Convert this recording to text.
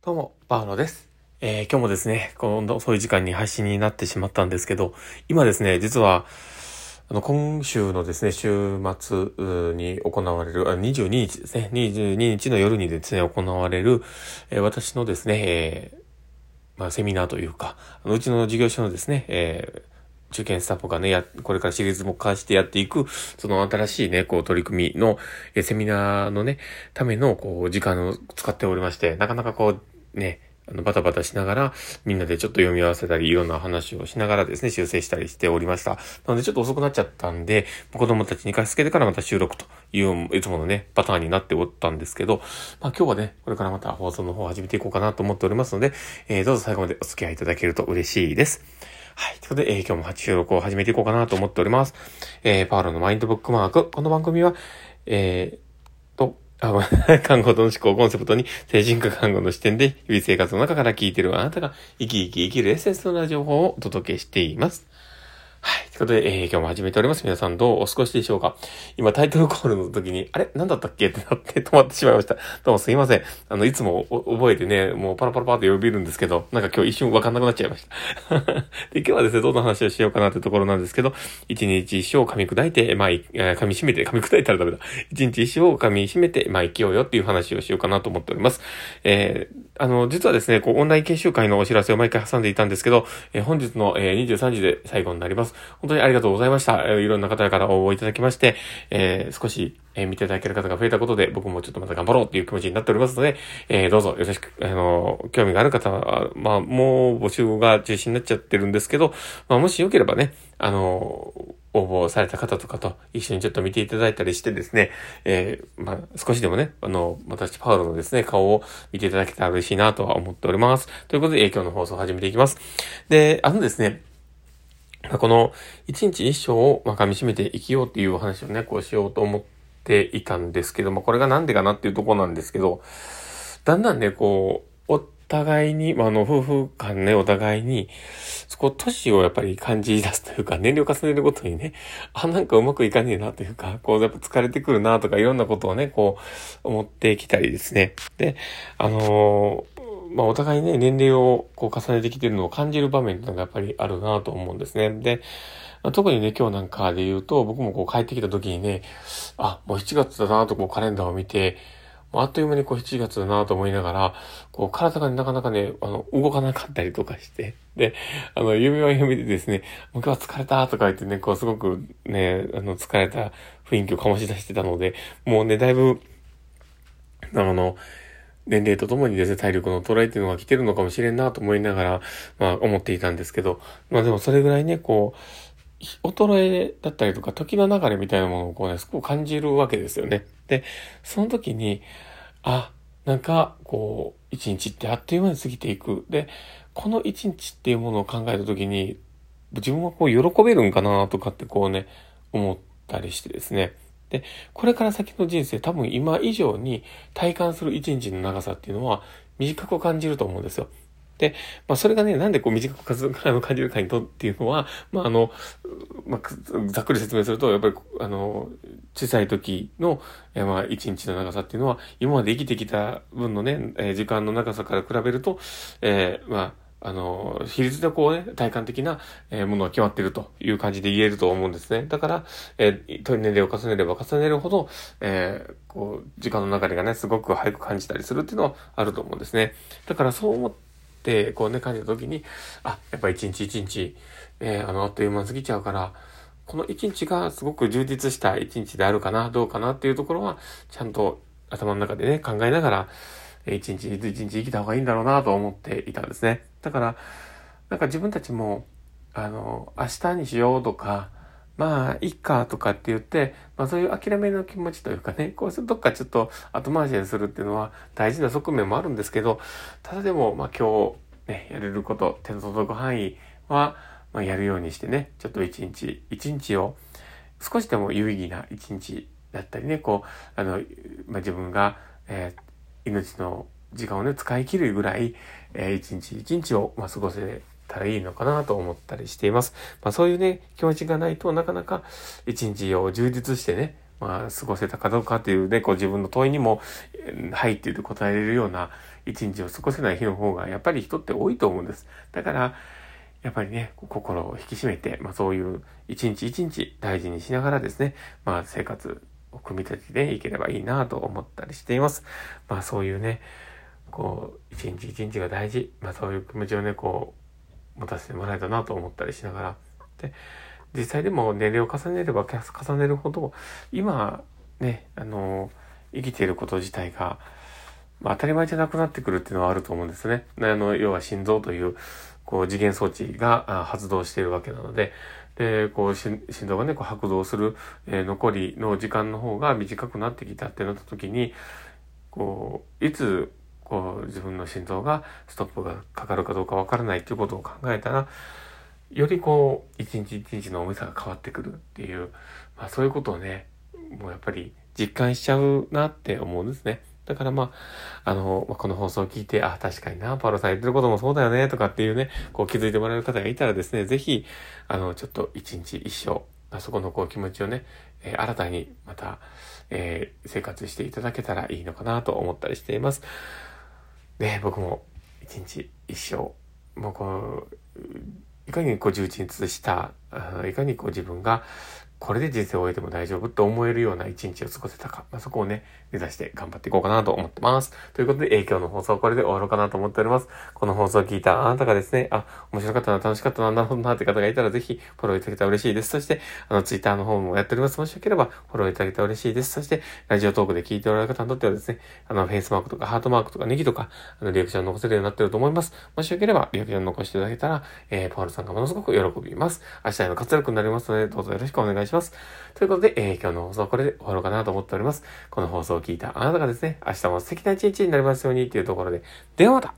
どうも、バーノです。えー今日もですね、この遅い時間に配信になってしまったんですけど、今ですね、実は、あの、今週のですね、週末に行われる、あ22日ですね、22日の夜にですね、行われる、えー私のですね、えーまあ、セミナーというか、あのうちの事業所のですね、えー受験スタッフがね、や、これからシリーズも化してやっていく、その新しいね、こう取り組みの、えセミナーのね、ための、こう、時間を使っておりまして、なかなかこう、ね、あの、バタバタしながら、みんなでちょっと読み合わせたり、いろんな話をしながらですね、修正したりしておりました。なので、ちょっと遅くなっちゃったんで、子供たちに貸し付けてからまた収録という、いつものね、パターンになっておったんですけど、まあ今日はね、これからまた放送の方を始めていこうかなと思っておりますので、えーどうぞ最後までお付き合いいただけると嬉しいです。はい。ということで、えー今日も収録を始めていこうかなと思っております。えーパウロのマインドブックマーク。この番組は、えーと、あ、ごめん 看護との思考コンセプトに、精神科看護の視点で、日々生活の中から聞いているあなたが、生き生き生きるエッセンスのような情報をお届けしています。はい。ということで、えー今日も始めております。皆さんどうお過ごしでしょうか？今タイトルコールの時に、あれ？何だったっけ？ってなって 止まってしまいました。どうもすいません。あの、いつも覚えてね、もうパラパラパラって呼びるんですけど、なんか今日一瞬わかんなくなっちゃいました。で、今日はですね、どんな話をしようかなってところなんですけど、一日一生噛み砕いて、まあ、噛み締めて、噛み砕いたらダメだ。一日一生噛み締めて、まあ、生きようよっていう話をしようかなと思っております。えーあの、実はですね、こう、オンライン研修会のお知らせを毎回挟んでいたんですけど、えー本日の、えー23時で最後になります。本当にありがとうございました。いろんな方から応募いただきまして、えー少し、え見ていただける方が増えたことで、僕もちょっとまた頑張ろうっていう気持ちになっておりますので、えーどうぞよろしく、あの、興味がある方は、まあ、もう募集が中止になっちゃってるんですけど、まあ、もしよければね、あの、応募された方とかと一緒にちょっと見ていただいたりしてですね、えーまあ、少しでもね、あの、私、パウロのですね、顔を見ていただけたら嬉しいなとは思っております。ということで、えー今日の放送を始めていきます。で、あのですね、この一日一生をまあ噛み締めて生きようっていうお話をね、こうしようと思っていたんですけども、これがなんでかなっていうとこなんですけど、だんだんね、こう、お互いに、まあ、あの、夫婦間ね、お互いに、そこ、年をやっぱり感じ出すというか、年齢を重ねるごとにね、あ、なんかうまくいかねえなというか、こう、やっぱ疲れてくるなとか、いろんなことをね、こう、思ってきたりですね。で、あのーまあ、お互いね、年齢をこう重ねてきてるのを感じる場面ってのがやっぱりあるなと思うんですね。で、まあ特にね、今日なんかで言うと、僕もこう帰ってきた時にね、あ、もう7月だなとこうカレンダーを見て、あっという間にこう7月だなと思いながら、こう体がなかなかね、あの、動かなかったりとかして、で、あの、夢は夢でですね、もう今日は疲れたとか言ってね、こうすごくね、あの、疲れた雰囲気を醸し出してたので、もうね、だいぶ、あの、年齢とともにですね、体力の衰えっていうのが来てるのかもしれんなと思いながら、まあ思っていたんですけど、まあでもそれぐらいね、こう、衰えだったりとか、時の流れみたいなものをこうね、すごく感じるわけですよね。で、その時に、あ、なんか、こう、一日ってあっという間に過ぎていく。で、この一日っていうものを考えた時に、自分はこう、喜べるんかなとかってこうね、思ったりしてですね。で、これから先の人生、多分今以上に体感する一日の長さっていうのは短く感じると思うんですよ。で、まあそれがね、なんでこう短く感じるかにとっていうのは、まああの、まあ、ざっくり説明すると、やっぱり、あの、小さい時の、えまあ一日の長さっていうのは、今まで生きてきた分のね、え時間の長さから比べると、えーまあ、あの、比率でこうね、体感的なものが決まっているという感じで言えると思うんですね。だから、えー、年齢を重ねれば重ねるほど、えーこう、時間の流れがね、すごく早く感じたりするっていうのはあると思うんですね。だからそう思って、こうね、感じた時に、あ、やっぱ一日一日、えーあの、あっという間過ぎちゃうから、この一日がすごく充実した一日であるかな、どうかなっていうところは、ちゃんと頭の中でね、考えながら、一日一日生きた方がいいんだろうなと思っていたんですね。だから、なんか自分たちも、あの、明日にしようとか、まあ、いっかとかって言って、まあそういう諦めの気持ちというかね、こうするどっかちょっと後回しにするっていうのは大事な側面もあるんですけど、ただでも、まあ今日ね、やれること、手の届く範囲は、まあやるようにしてね、ちょっと一日、一日を少しでも有意義な一日だったりね、こう、あの、まあ自分が、えー命の時間をね、使い切るぐらい、えー一日一日を、まあ、過ごせたらいいのかなと思ったりしています。まあそういうね、気持ちがないとなかなか一日を充実してね、まあ、過ごせたかどうかっていうね、こう自分の問いにも、はいって言って答えれるような一日を過ごせない日の方が、やっぱり人って多いと思うんです。だから、やっぱりね、心を引き締めて、まあそういう一日一日大事にしながらですね、まあ生活を組み立てていければいいなと思ったりしています。まあそういうね、こう、一日一日が大事、まあそういう気持ちをね、こう、持たせてもらえたなと思ったりしながら、で、実際でも年齢を重ねれば重ねるほど、今、ね、あの、生きていること自体が、まあ、当たり前じゃなくなってくるっていうのはあると思うんですね。あの、要は心臓という、こう、次元装置が発動しているわけなので、で、こう、心臓がね、こう、拍動する、えー、残りの時間の方が短くなってきたってなった時に、こう、いつ、こう、自分の心臓がストップがかかるかどうかわからないっていうことを考えたら、よりこう、一日一日の重さが変わってくるっていう、まあそういうことをね、もうやっぱり実感しちゃうなって思うんですね。だからまあ、あの、この放送を聞いて、あ、確かにな、パロさん言ってることもそうだよね、とかっていうね、こう気づいてもらえる方がいたらですね、ぜひ、あの、ちょっと一日一生、あそこのこう気持ちをね、えー、新たにまた、えー、生活していただけたらいいのかなと思ったりしています。ね、僕も一日一生、もうこう、いかにこう充実した、いかにこう自分がこれで人生を終えても大丈夫と思えるような一日を過ごせたか、まあ、そこをね、目指して頑張っていこうかなと思ってます。ということで、えー、今日の放送はこれで終わろうかなと思っております。この放送を聞いたあなたがですね、あ、面白かったな、楽しかったな、なるほどなって方がいたらぜひフォローいただけたら嬉しいです。そして、あの、ツイッターの方もやっております。もしよければフォローいただけたら嬉しいです。そして、ラジオトークで聞いておられる方にとってはですね、あの、フェイスマークとかハートマークとかネギとか、あの、リアクション残せるようになってると思います。もしよければ、リアクション残していただけたら、えー、パウルさんがものすごく喜びます。明日への活躍になりますので、どうぞよろしくお願いしますします。ということで、えー、今日の放送はこれで終わろうかなと思っております。この放送を聞いたあなたがですね、明日も素敵な一日になりますようにというところで、ではまた